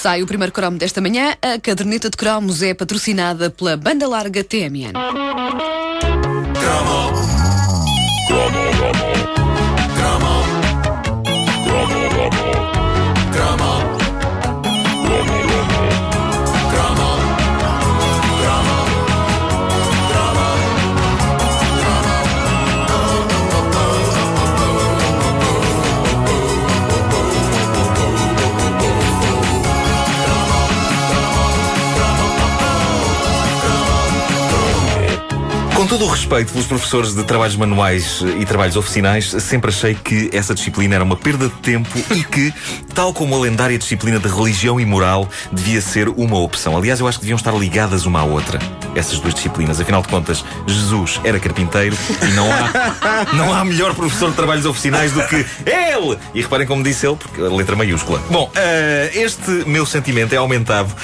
Sai o primeiro cromo desta manhã. A caderneta de cromos é patrocinada pela banda larga TMN. Com todo o respeito pelos professores de trabalhos manuais e trabalhos oficinais, sempre achei que essa disciplina era uma perda de tempo e que, tal como a lendária disciplina de religião e moral, devia ser uma opção. Aliás, eu acho que deviam estar ligadas uma à outra, essas duas disciplinas. Afinal de contas, Jesus era carpinteiro e não há, não há melhor professor de trabalhos oficinais do que ele! E reparem como disse ele, porque a letra maiúscula. Bom, eh, este meu sentimento é aumentado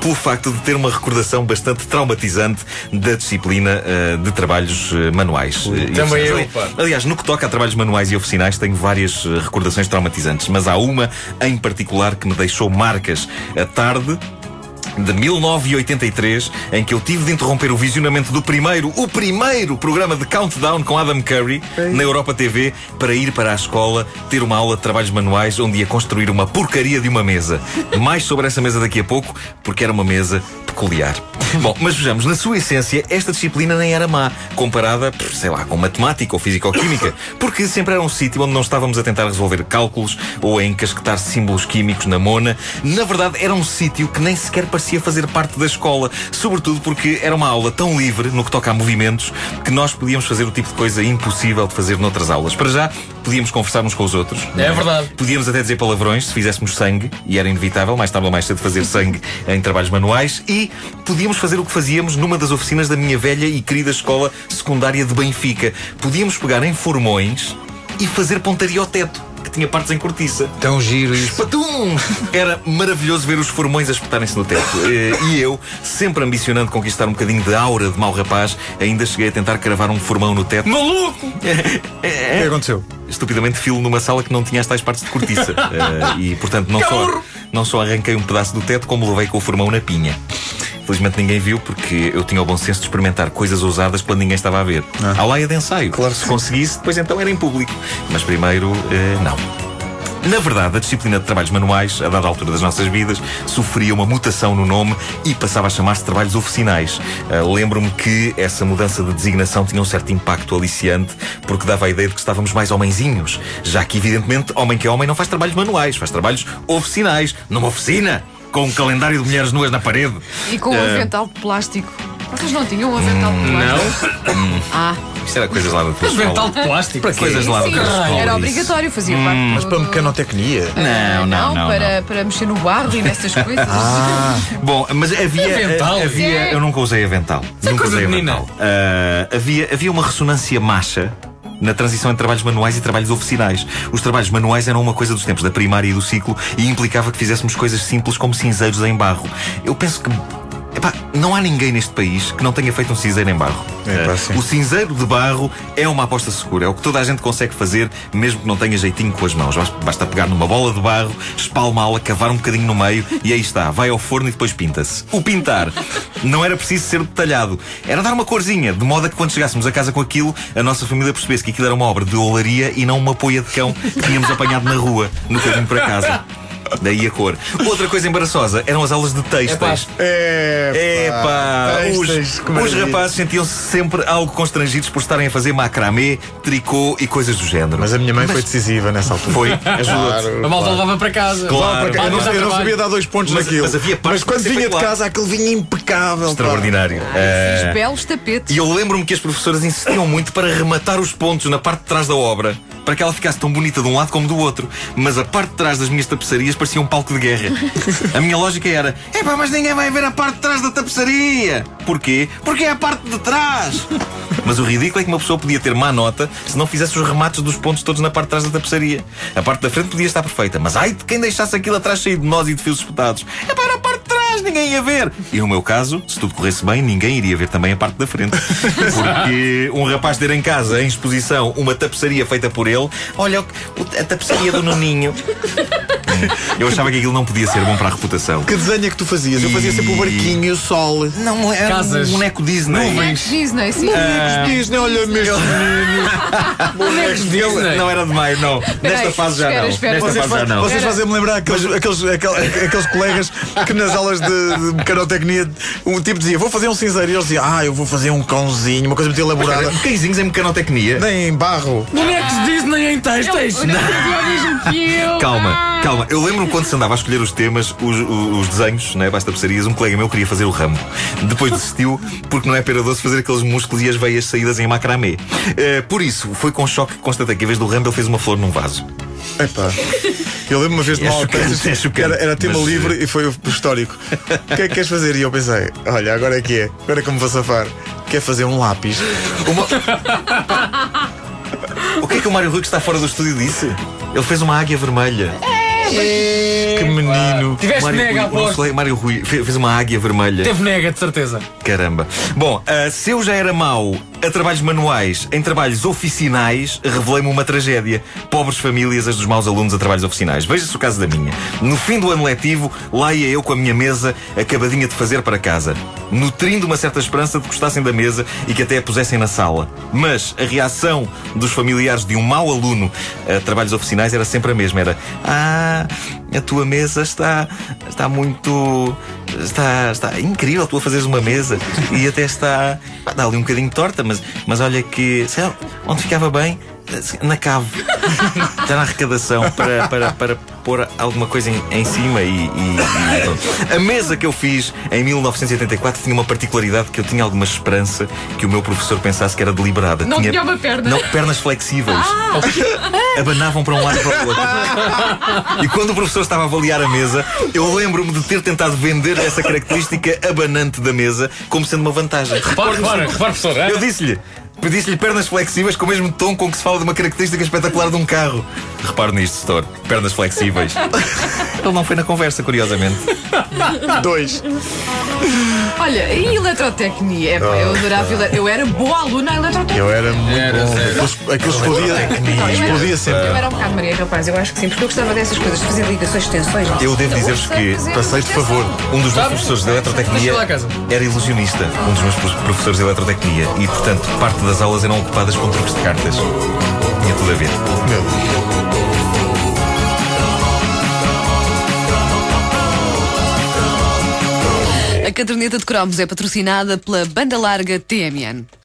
pelo facto de ter uma recordação bastante traumatizante da disciplina eh, de trabalhos eh, manuais. eh, e também eu, pá. Aliás, no que toca a trabalhos manuais e oficinais, tenho várias eh, recordações traumatizantes, mas há uma em particular que me deixou marcas. A tarde de 1983, em que eu tive de interromper o visionamento do primeiro, o primeiro programa de Countdown com Adam Curry na Europa TV para ir para a escola ter uma aula de trabalhos manuais onde ia construir uma porcaria de uma mesa. Mais sobre essa mesa daqui a pouco, porque era uma mesa peculiar. Bom, mas vejamos, na sua essência, esta disciplina nem era má, comparada, sei lá, com matemática ou física ou química, porque sempre era um sítio onde não estávamos a tentar resolver cálculos ou a encasquetar símbolos químicos na mona. Na verdade, era um sítio que nem sequer parecia fazer parte da escola, sobretudo porque era uma aula tão livre no que toca a movimentos que nós podíamos fazer o tipo de coisa impossível de fazer noutras aulas. Para já, podíamos conversar uns com os outros. não É verdade. Podíamos até dizer palavrões se fizéssemos sangue, e era inevitável, mais tarde ou mais cedo, fazer sangue em trabalhos manuais, e podíamos fazer o que fazíamos numa das oficinas da minha velha e querida escola secundária de Benfica. Podíamos pegar em formões e fazer pontaria ao teto, tinha partes em cortiça. Tão giro isso. Patum! Era maravilhoso ver os formões a espetarem-se no teto. Eh, E eu, sempre ambicionando conquistar um bocadinho de aura de mau rapaz, ainda cheguei a tentar cravar um formão no teto. Maluco! É, O que aconteceu? estupidamente filo numa sala que não tinha as tais partes de cortiça. Eh, e, portanto, não só, não só arranquei um pedaço do teto, como levei com o formão na pinha. Felizmente ninguém viu, porque eu tinha o bom senso de experimentar coisas ousadas quando ninguém estava a ver. Ah. À laia de ensaio. Claro. Se conseguisse, depois então era em público. Mas primeiro, eh, não. Na verdade, a disciplina de trabalhos manuais, a dada altura das nossas vidas, sofria uma mutação no nome e passava a chamar-se trabalhos oficinais. Ah, Lembro-me que essa mudança de designação tinha um certo impacto aliciante, porque dava a ideia de que estávamos mais homenzinhos, já que, evidentemente, homem que é homem não faz trabalhos manuais, faz trabalhos oficinais, numa oficina, com um calendário de mulheres nuas na parede. E com um Eh, avental de plástico. Vocês não tinham um avental de plástico? Não? Ah, Isto era coisas lá da tua Avental de plástico. Para Coisas lá da tua escola. era obrigatório, fazia parte. Mas para mecanotecnia. Não, não, não. para, não. para mexer no barro e nessas coisas. Bom, mas havia. Avental? havia Sim. eu nunca usei avental. é nunca coisa usei avental. Ah, havia, havia uma ressonância macha. Na transição entre trabalhos manuais e trabalhos oficinais. Os trabalhos manuais eram uma coisa dos tempos da primária e do ciclo e implicava que fizéssemos coisas simples como cinzeiros em barro. Eu penso que. Epá, não há ninguém neste país que não tenha feito um cinzeiro em barro. Sim. o cinzeiro de barro é uma aposta segura. É o que toda a gente consegue fazer, mesmo que não tenha jeitinho com as mãos. Basta- Basta pegar numa bola de barro, espalmá-la, cavar um bocadinho no meio e aí está. Vai ao forno e depois pinta-se. O pintar não era preciso ser detalhado. Era dar uma corzinha, de modo a que quando chegássemos a casa com aquilo, a nossa família percebesse que aquilo era uma obra de olaria e não uma poia de cão que tínhamos apanhado na rua, no caminho para casa. Daí a cor. Outra coisa embaraçosa eram as aulas de textos. É, Epá, os, os rapazes sentiam-se sempre algo constrangidos por estarem a fazer macramê, tricô e coisas do género. Mas a minha mãe foi decisiva nessa altura. Foi, ajuda-te. A malta levava para casa. Claro. Eu, não, eu não sabia dar dois pontos Mas- naquilo. mas havia partes quando vinha de casa, aquilo vinha impecável. pá. Extraordinário. Fiz Eh, belos tapetes. E eu lembro-me que as professoras insistiam muito para rematar os pontos na parte de trás da obra, para que ela ficasse tão bonita de um lado como do outro. Mas a parte de trás das minhas tapeçarias parecia um palco de guerra. A minha lógica era: epá, mas ninguém vai ver a parte de trás da tapeçaria. Porquê? Porque é a parte de trás. Mas o ridículo é que uma pessoa podia ter má nota se não fizesse os remates dos pontos todos na parte de trás da tapeçaria. A parte da frente podia estar perfeita, mas ai de quem deixasse aquilo atrás cheio de nós e de fios espetados. É para a parte de trás, ninguém ia ver. E no meu caso, se tudo corresse bem, ninguém iria ver também a parte da frente. Porque um rapaz ter em casa, em exposição, uma tapeçaria feita por ele, olha a tapeçaria do Nuninho. Eu achava que aquilo não podia ser bom para a reputação. Que desenho é que tu fazias? Eu fazia sempre o barquinho e o sol. Não, é Casas. um boneco Disney. Bonecos Disney, sim. Bonecos Disney, olha mesmo. Bonecos Disney. Não era demais, não. Nesta fase já espera, não. espera. Nesta Vocês, fase já não. vocês fazem-me lembrar aqueles, aqueles, aquel- aqueles colegas que nas aulas de, de mecanotecnia um tipo dizia: Vou fazer um cinzeiro. E eles diziam: Ah, eu vou fazer um cãozinho, uma coisa muito elaborada. Cãezinhos em mecanotecnia. Nem em barro. Bonecos Disney em têxteis. Calma, calma. Eu lembro-me quando se andava a escolher os temas, os, os- os desenhos, né, basta tapeçarias, um colega meu queria fazer o ramo. Depois desistiu porque não é pera doce fazer aqueles músculos e as veias saídas em macramê. Eh, por isso, foi com choque que constatei que em vez do ramo ele fez uma flor num vaso. Epá. Eu lembro uma vez de É chocante, é era, era tema mas, livre e foi o histórico. O que é que queres fazer? E eu pensei: Olha, agora é que é. Agora é que me vou safar. Quer fazer um lápis? Uma- o que é que o Mário Rui que está fora do estúdio disse? Ele fez uma águia vermelha. Que menino. Tiveste Mário nega, Rui, o nosso aposto. colega Mário Rui fe- fez uma águia vermelha. Teve nega, de certeza. Caramba. Bom, ah, se eu já era mau a trabalhos manuais, em trabalhos oficinais, revelei-me uma tragédia. Pobres famílias, as dos maus alunos a trabalhos oficinais. Veja-se o caso da minha. No fim do ano letivo, lá ia eu com a minha mesa acabadinha de fazer para casa, nutrindo uma certa esperança de que gostassem da mesa e que até a pusessem na sala. Mas a reação dos familiares de um mau aluno a trabalhos oficinais era sempre a mesma. Era, ah, a tua mesa está, está muito... Está, está incrível, tu a fazeres uma mesa e até está. Dá ali um bocadinho torta, mas, mas olha que. Sei lá, onde ficava bem? Na cave. Já na arrecadação para, para, para pôr alguma coisa em, em cima e, e- e pronto. A mesa que eu fiz em 1984 tinha uma particularidade que eu tinha alguma esperança que o meu professor pensasse que era deliberada. Não tinha uma perna. Não, pernas flexíveis. Abanavam para um lado e para o outro. E quando o professor estava a avaliar a mesa, eu lembro-me de ter tentado vender essa característica abanante da mesa como sendo uma vantagem. Repara, repara, repara, professor. é? Eu disse-lhe. Disse-lhe pernas flexíveis com o mesmo tom com que se fala de uma característica espetacular de um carro. Repare nisto, Store. Pernas flexíveis. Ele não foi na conversa, curiosamente. Dois. Olha, e eletrotecnia? É, pá, eu adorava. ele- Eu era boa aluna em eletrotecnia. Eu era muito Era, bom. sério. Aquilo, aquilo explodia, explodia sempre. Eu era um bocado Maria Rapaz, eu acho que sim, porque eu gostava dessas coisas, de fazer ligações, extensões. não sei. Eu devo dizer-vos que Passei de favor. um dos meus professores de eletrotecnia Deixa lá a casa. era ilusionista. Um dos meus pro- professores de eletrotecnia. E, portanto, parte das aulas eram ocupadas com truques de cartas. Tinha tudo a ver. Meu Deus. Caderneta de cromos é patrocinada pela banda larga TMN.